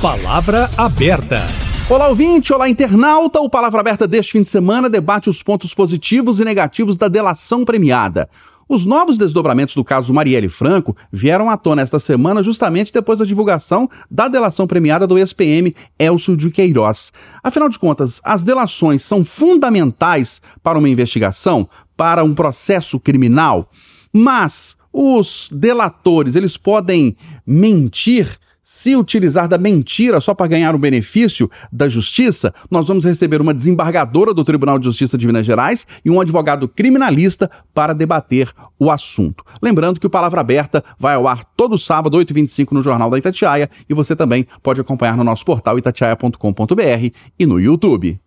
Palavra aberta. Olá, ouvinte, olá, internauta. O Palavra Aberta deste fim de semana debate os pontos positivos e negativos da delação premiada. Os novos desdobramentos do caso Marielle Franco vieram à tona esta semana justamente depois da divulgação da delação premiada do ex-PM Elcio de Queiroz. Afinal de contas, as delações são fundamentais para uma investigação, para um processo criminal, mas os delatores, eles podem mentir se utilizar da mentira só para ganhar o benefício da justiça, nós vamos receber uma desembargadora do Tribunal de Justiça de Minas Gerais e um advogado criminalista para debater o assunto. Lembrando que o Palavra Aberta vai ao ar todo sábado, 8h25, no Jornal da Itatiaia, e você também pode acompanhar no nosso portal itatiaia.com.br e no YouTube.